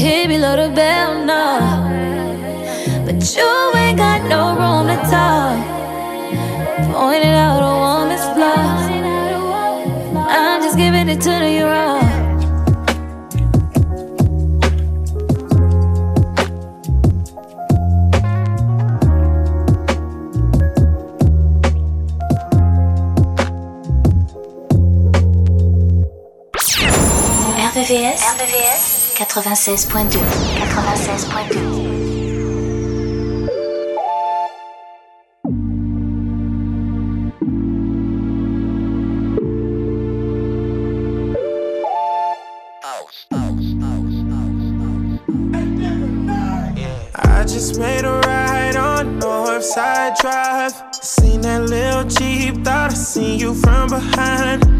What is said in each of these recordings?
Ain't tryna hit below the bell, no. But you ain't got no room to talk. Pointing out a woman's flaws. I'm just giving it to you raw. RVVS 96.2. 96.2. I just made a ride on Northside Drive. Seen that little Jeep, thought I seen you from behind.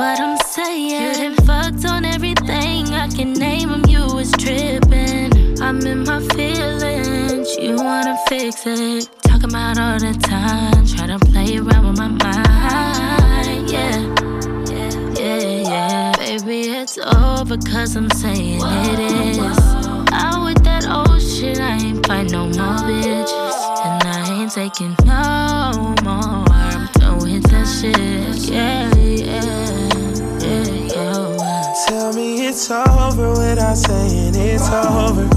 what I'm saying. You done fucked on everything I can name 'em. You was tripping. I'm in my feelings. You wanna fix it. Talking about all the time. Try to play around with my mind. Yeah. Yeah, yeah. Baby, it's over cause I'm saying it is. Out with that old shit, I ain't fight no more bitches. And I ain't taking no more. I'm done with that shit. Yeah. Tell me it's over without saying it's over.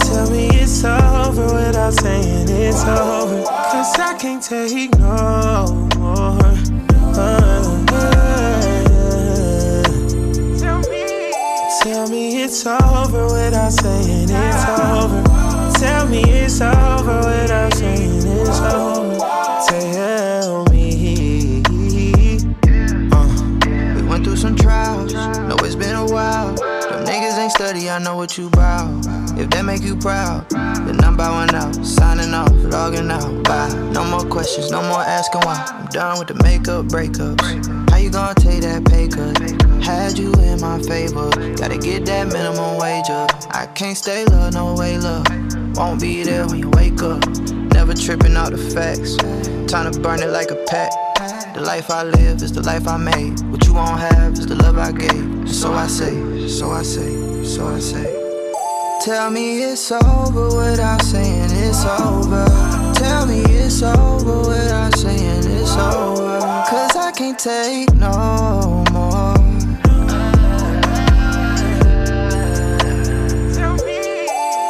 Tell me it's over without saying it's over. Cause I can't take no more. Tell me it's over without saying it's over. Tell me it's over without saying it's over. Tell study, I know what you bout. If that make you proud, then I'm bowing out, signing off, logging out. Bye. No more questions, no more asking why. I'm done with the makeup breakups. How you gonna take that pay cut? Had you in my favor, gotta get that minimum wage up. I can't stay low, no way, love. Won't be there when you wake up. Never tripping out the facts. Time to burn it like a pack. The life I live is the life I made. What you won't have is the love I gave. So I say, so I say, so I say. Tell me it's over without saying it's over. Tell me it's over without saying it's over. Cause I can't take no more.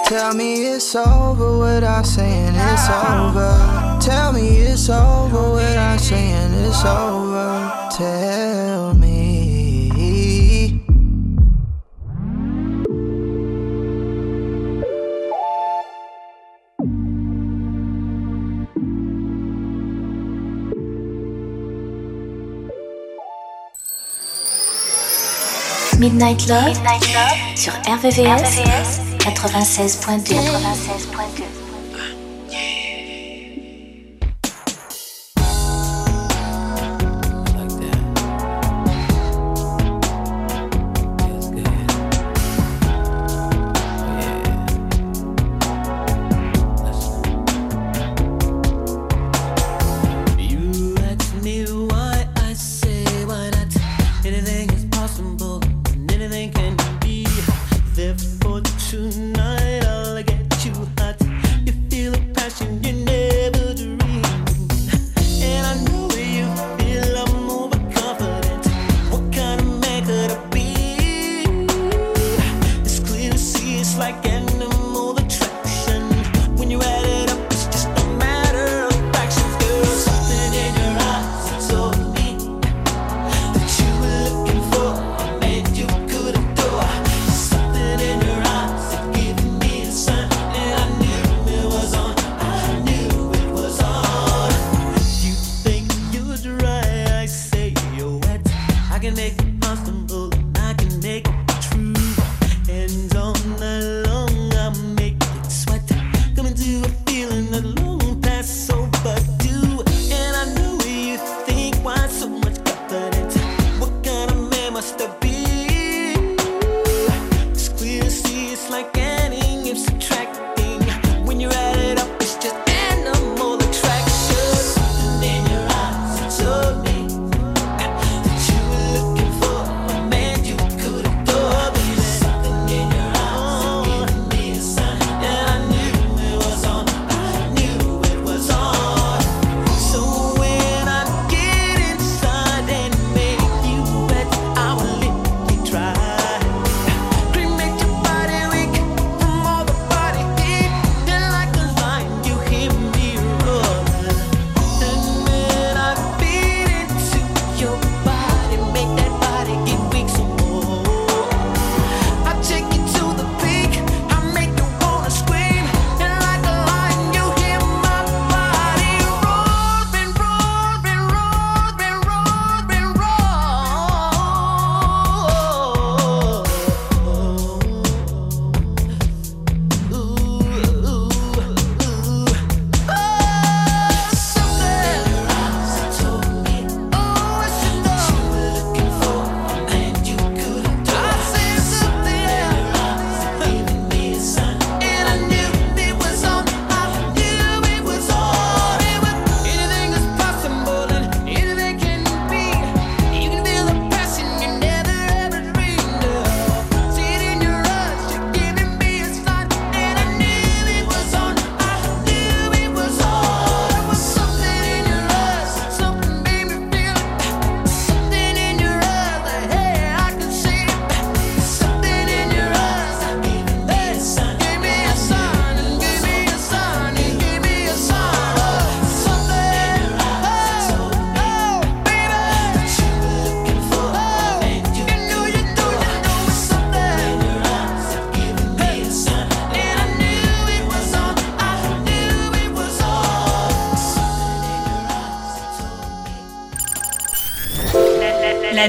Tell me it's over without saying it's over. Tell me it's over without saying it's over. Tell me. Midnight Love, sur RVVS, 96.2. 96.2.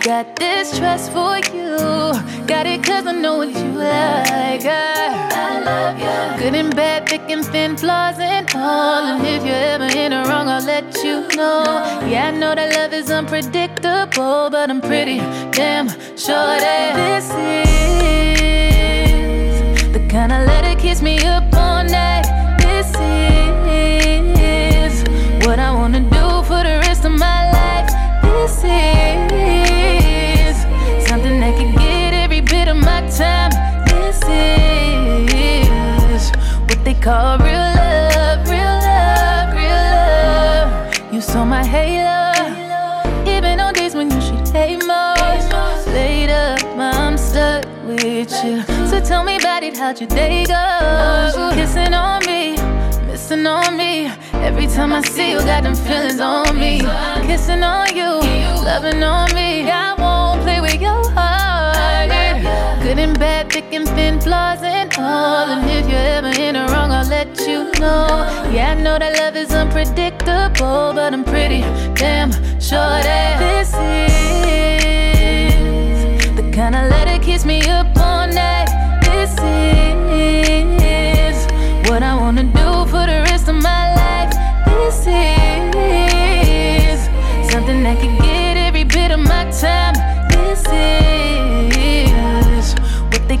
got this trust for you. Got it cause I know what you like. I, love you. Good and bad, thick and thin, flaws and all. And if you're ever in the wrong, I'll let you know. Yeah, I know that love is unpredictable, but I'm pretty damn sure that this is the kind of letter kiss me up all night. Call real love, real love, real love. You saw my halo, even on days when you should hate. Laid up, I'm stuck with you. So tell me about it, how'd your day go? Kissing on me, missing on me. Every time I see you, got them feelings on me. Kissing on you, loving on me. I won't play with your heart. Good and bad, and thin, flaws and all. And if you're ever in the wrong, I'll let you know. Yeah, I know that love is unpredictable, but I'm pretty damn sure that this is the kind of letter kiss me up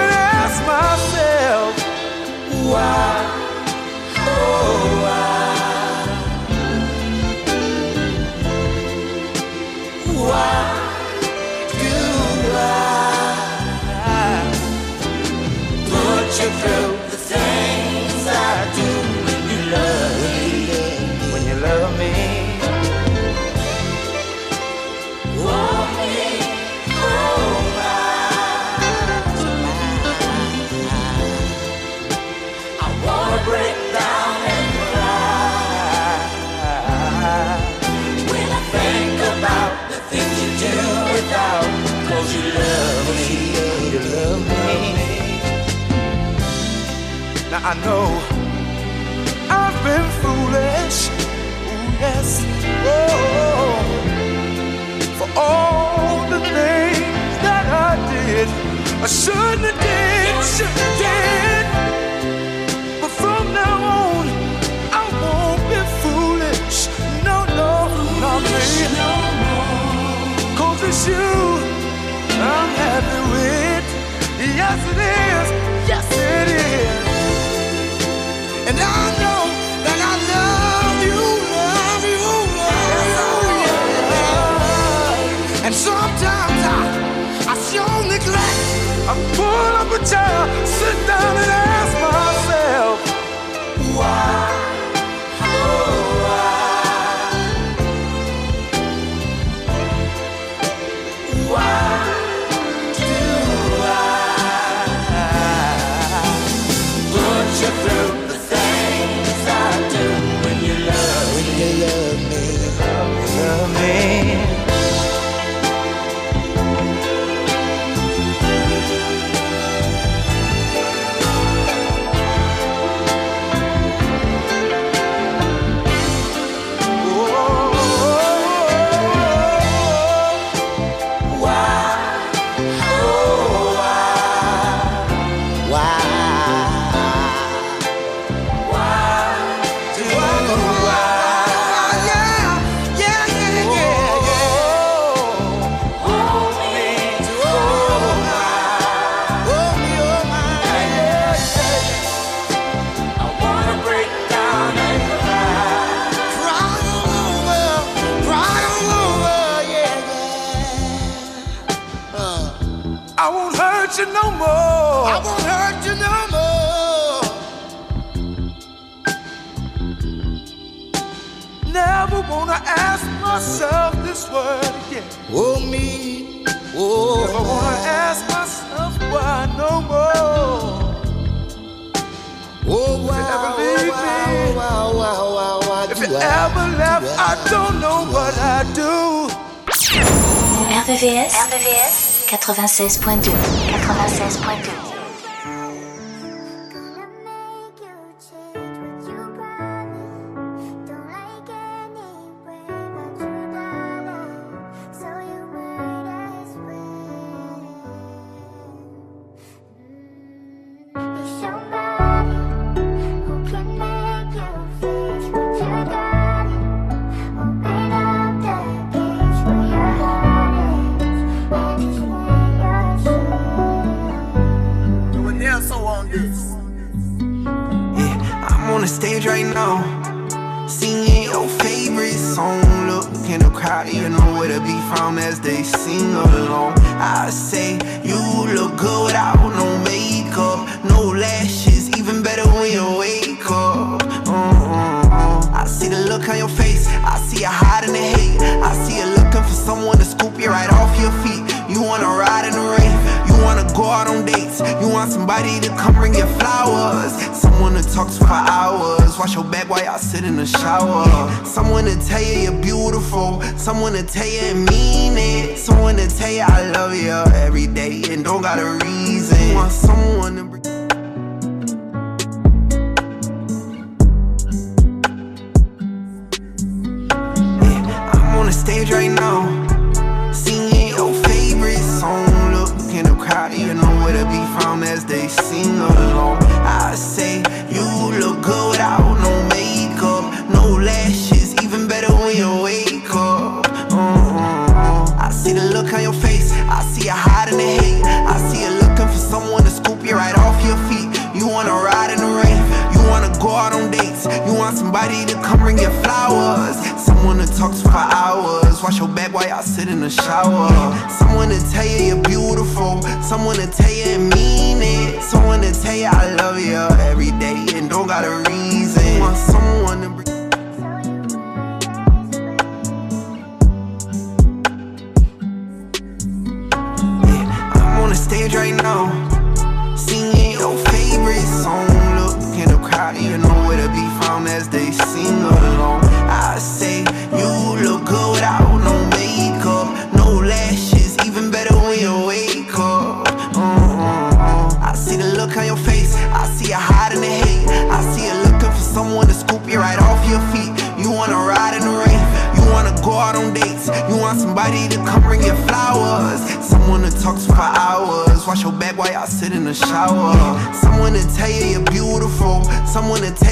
and ask myself, why? Oh, why? Why Now I know I've been foolish, ooh yes, oh, for all the things that I did. I shouldn't have did, shouldn't have did. But from now on, I won't be foolish. No, no, not me. Cause it's you I'm happy with. Yes, it is. And love me? Love me. Ever left, I don't know what I'd do. RVVS, RVVS 96.2 96.2 the stage right now, singing your favorite song. Look in the crowd, you know where to be found as they sing along. I say you look good without no makeup, no lashes, even better when you wake up. Uh-uh-uh. I see the look on your face, I see you hiding the hate. I see you looking for someone to scoop you right off go out on dates, you want somebody to come bring you flowers, someone to talk to for hours, wash your back while y'all sit in the shower, someone to tell you you're beautiful, someone to tell you and mean it, someone to tell you I love you every day and don't got a reason. You want someone to bring I'm on the stage right now, ain't seen. I say I sit in the shower. Someone to tell you you're beautiful. Someone to tell you and mean it. Someone to tell you I love you every day and don't got a reason. Want someone to bring. Yeah, I'm on the stage right now, singing your favorite song. Look in the crowd, you know where to be found as they sing. shower. Someone to tell you you're beautiful. Someone to tell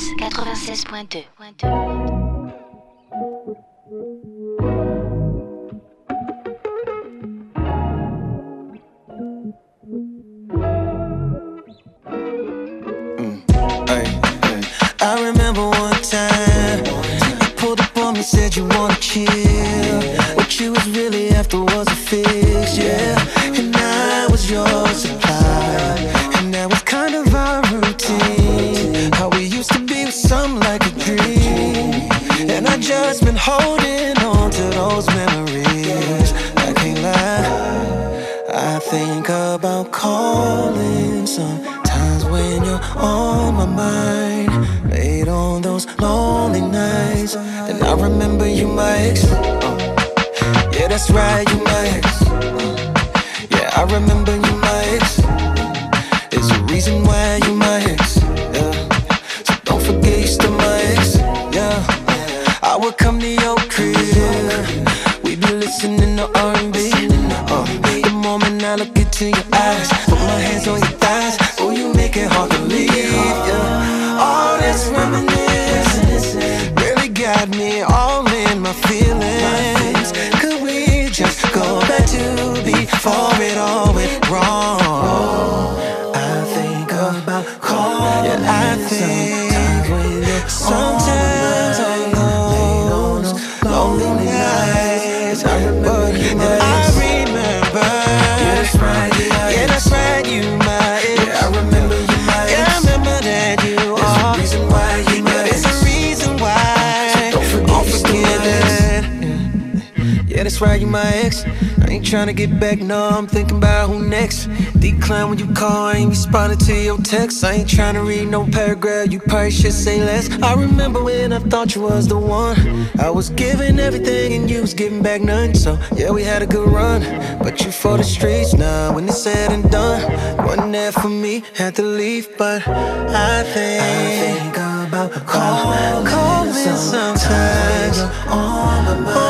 96.2. call Yeah, I think sometimes so oh, trying to get back, now I'm thinking about who next. Decline when you call, I ain't responding to your text. I ain't trying to read no paragraph, you probably should say less. I remember when I thought you was the one. I was giving everything and you was giving back none. So, yeah, we had a good run, but you for the streets now. When it's said and done, wasn't there for me, had to leave, but I think. I think about calling, calling sometimes. sometimes.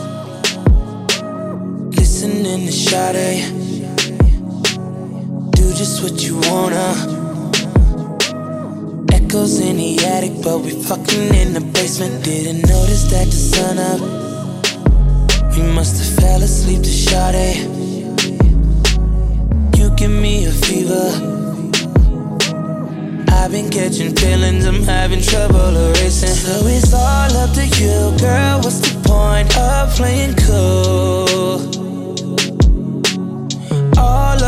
in the shade. Do just what you wanna. Echoes in the attic, but we fucking in the basement. Didn't notice that the sun up. We must have fell asleep to shade. You give me a fever. I've been catching feelings, I'm having trouble erasing. So it's all up to you, girl. What's the point of playing cool?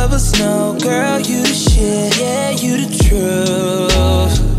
of us know, girl, you the shit, yeah, you the truth.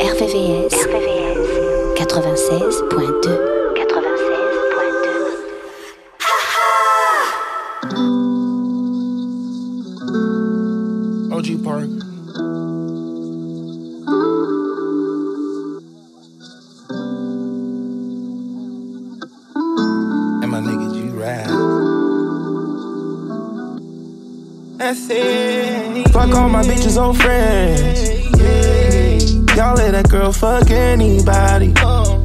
RVVS, RVVS. 96.2. OG Park. And my nigga G Ride. That's it. Fuck all my bitches old friends. That girl fuck anybody. Oh.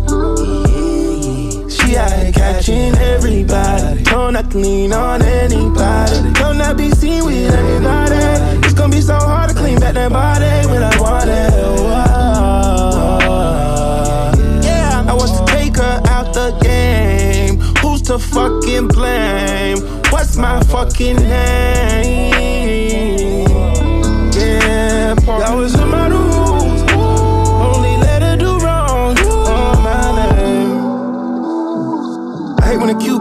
She out here catching everybody. Don't not lean on anybody. Don't not be seen with everybody. It's gonna be so hard to clean back that body when I want it. Yeah, I want to take her out the game. Who's to fucking blame? What's my fucking name? Yeah, that was in my rules.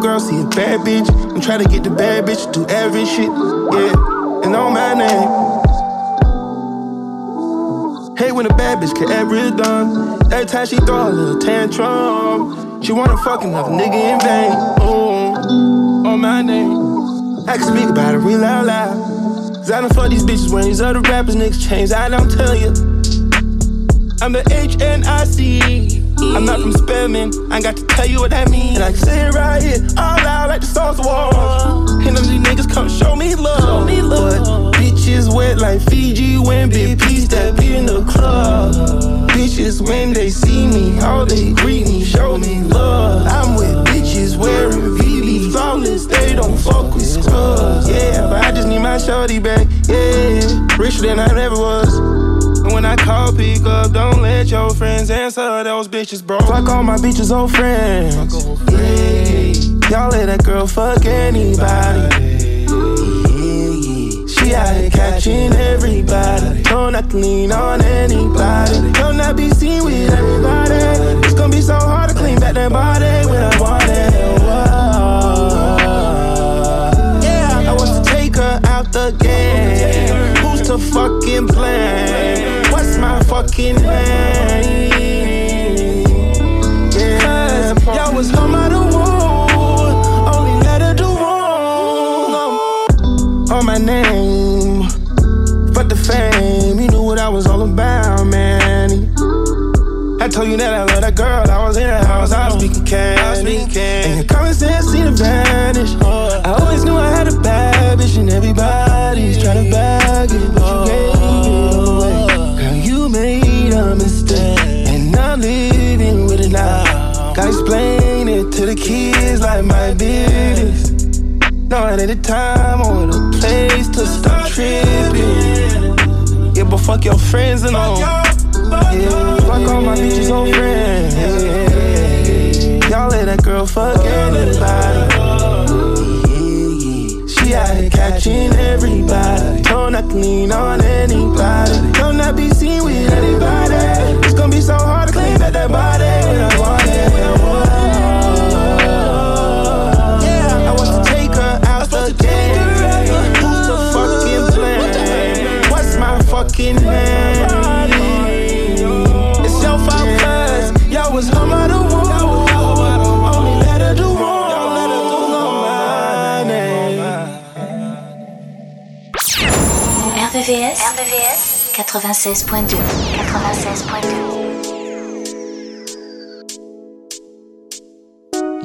Girl see a bad bitch and try to get the bad bitch to do every shit. Yeah, and on my name. Hate when a bad bitch can ever done. Every time she throw a little tantrum, she wanna fuck another nigga in vain. Ooh, on my name. I can speak about it real loud loud. Cause I don't fuck these bitches when these other rappers niggas change. I don't tell you. I'm the HNIC. I'm not from Spelman. I got to tell you what that means. And I say it right here, all loud like the of war. And them these niggas come show me love. Show me love. But bitches wet like Fiji when big P step in the club. Bitches when they see me, all they greet me, show me love. I'm with bitches wearing VV flawless, they don't fuck with scrubs. Yeah, but I just need my shorty back. Yeah, richer than I ever was. When I call, pick up, don't let your friends answer those bitches, bro. Fuck all my bitches, old friends. Yeah, y'all let that girl fuck anybody. She out here catching everybody. Don't not to lean on anybody. Don't not be seen with everybody. It's gonna be so hard to clean back that body when I want it. Whoa. Yeah, I want to take her out the game. Who's to fucking blame? Fucking name? Yeah, y'all was home out of wood. Only let her do wrong on my name. But the fame, you knew what I was all about, man. I told you that I love that girl. I was in the house, I was speaking candy. And your common sense seemed to vanish. I always knew I had a bad bitch, and everybody's trying to bag it, but you gave Gotta explain it to the kids like my business. No, it ain't the time or the place to stop tripping. Yeah, but fuck your friends and all. Yeah, fuck all my bitches old friends. Yeah, y'all let that girl fuck anybody. She out here catching everybody. Don't not lean on anybody. Don't not be seen with anybody. It's gonna be so hard that body when I want it. Yeah, I want to take her out the game. Who's the fucking blame? What's my fucking name? It's your fault, cuz y'all was home out of war. Only let her do wrong. My name. RVVS, RVVS 96.2 96.2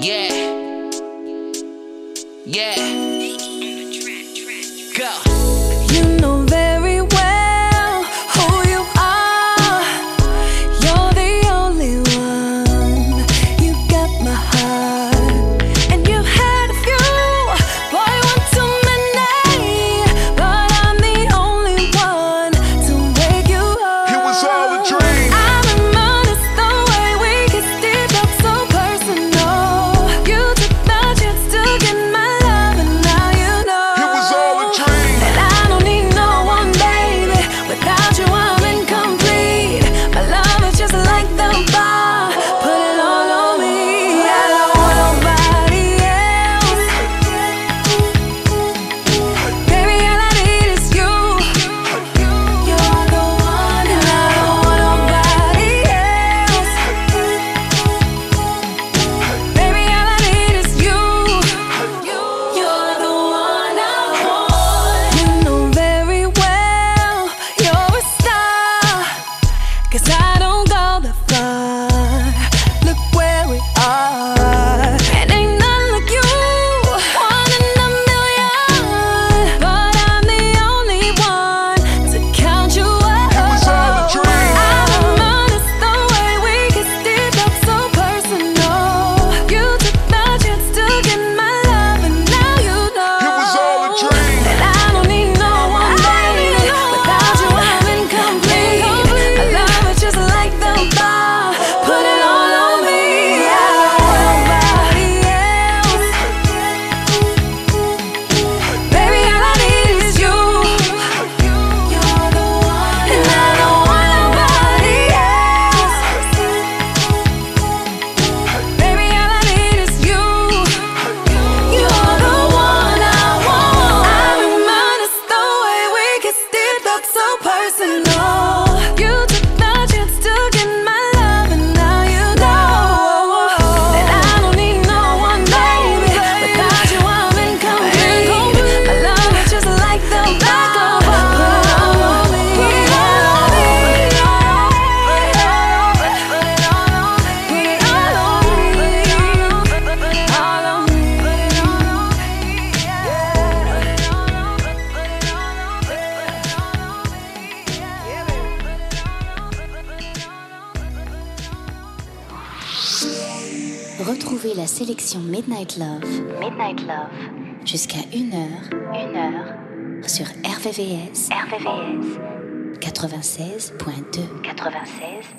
Yeah. Yeah. Go. 96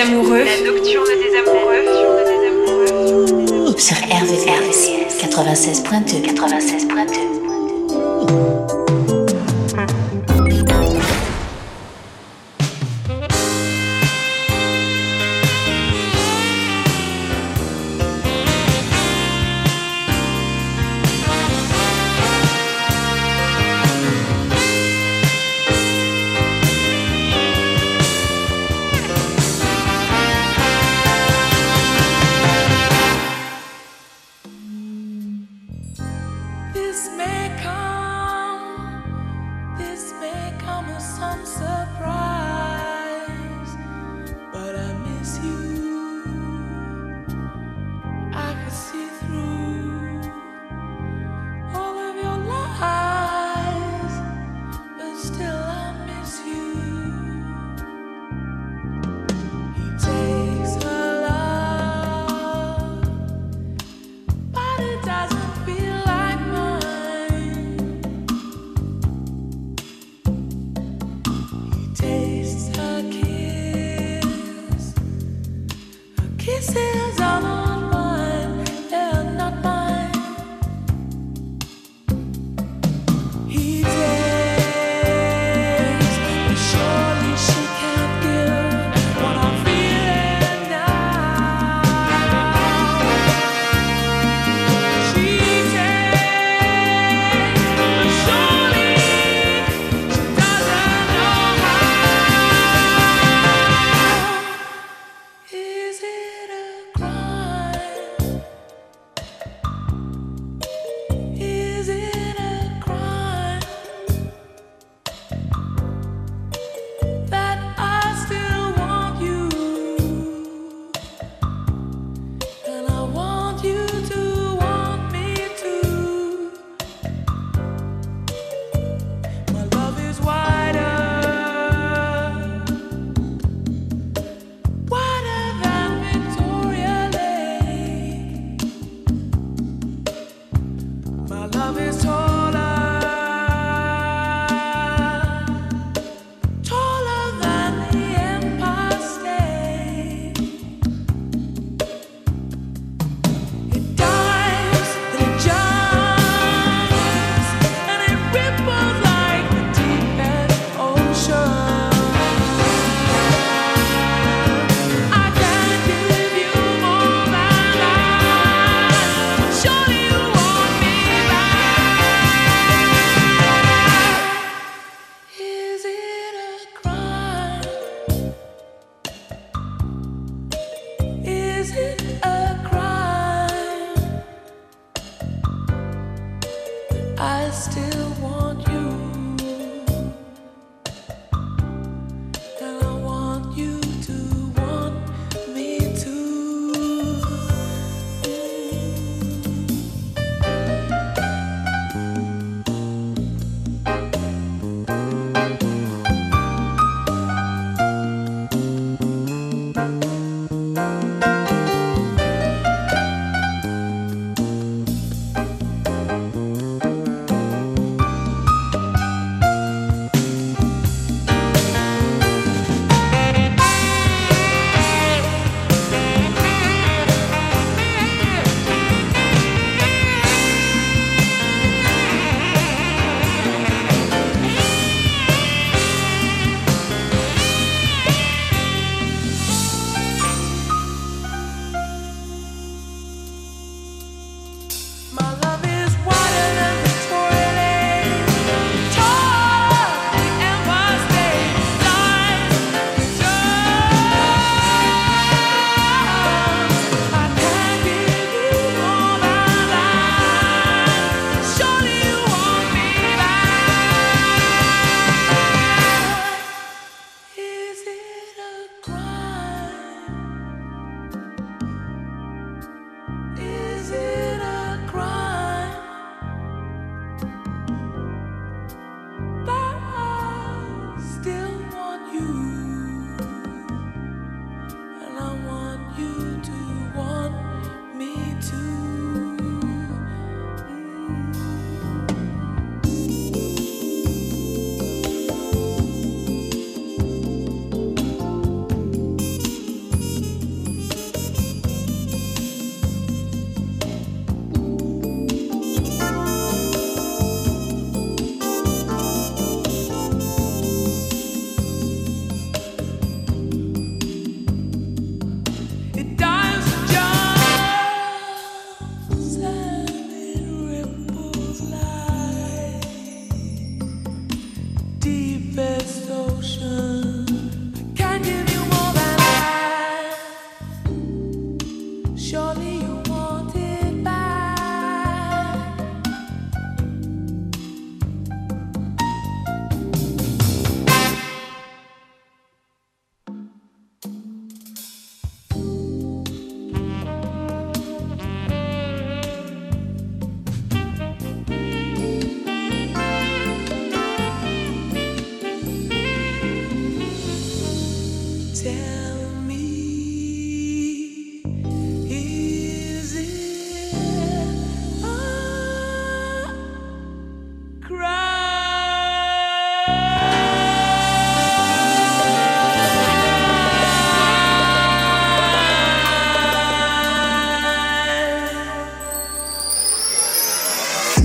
amoureux.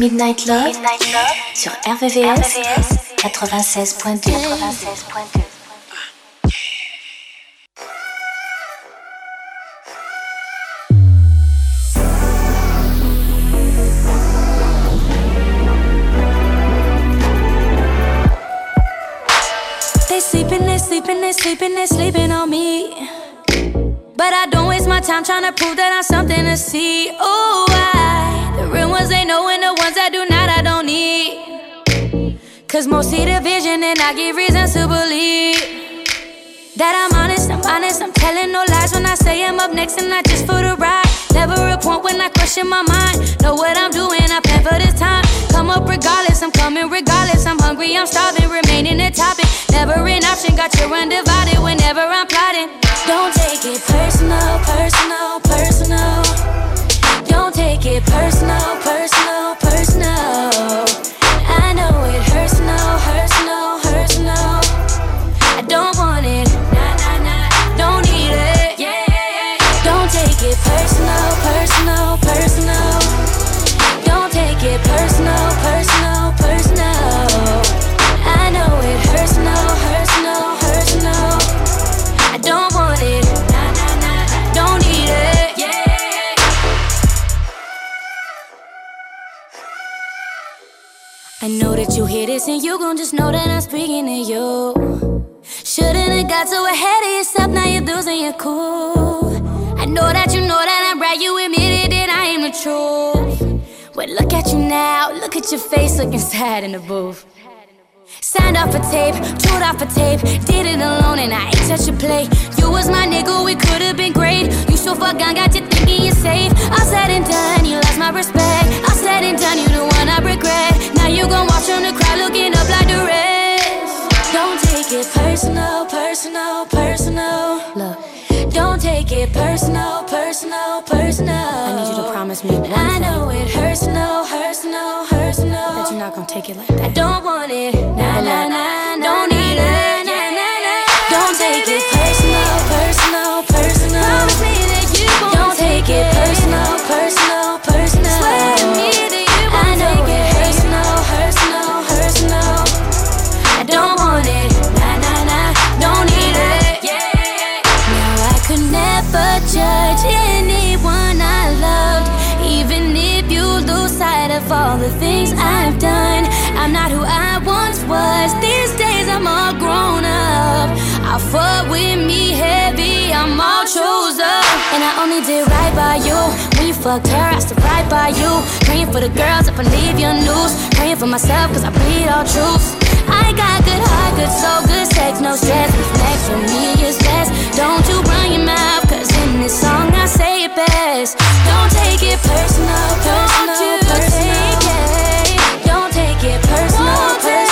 Midnight Love, sur RVVS, 96.2. 96.2. They sleeping, they sleeping, they sleeping, they sleeping on me. But I don't waste my time trying to prove that I'm something to see. Oh, real ones they know, and the ones that do not, I don't need. Cause most see the vision, and I give reasons to believe. That I'm honest, I'm honest, I'm telling no lies when I say I'm up next and not just for the ride. Never a point when I question my mind. Know what I'm doing, I plan for this time. Come up regardless, I'm coming regardless. I'm hungry, I'm starving, remaining the topic. Never an option, got you undivided whenever I'm plotting. Don't take it personal, personal, personal. Don't take it personal, personal, personal. I know it hurts, no, this and you gon' just know that I'm speaking to you. Shouldn't have got so ahead of yourself, now you're losing your cool. I know that you know that I'm right, you admitted that I am the truth. But look at you now, look at your face looking sad in the booth. Signed off a tape, chewed off a tape, did it alone and I ain't touch a play. You was my nigga, we could've been great. You so far gone, got you thinking you're safe. All said and done, you lost my respect. All said it personal, personal, personal. I need you to promise me one I know I'm all chose up, and I only did right by you. When you fucked her, I stood right by you. Praying for the girls if I leave your news. Praying for myself, cause I bleed all truths. I got good heart, good soul, good sex, no stress. Next for me is best. Don't you run your mouth, cause in this song I say it best. Don't take it personal, personal, personal. Don't take it personal, personal, personal.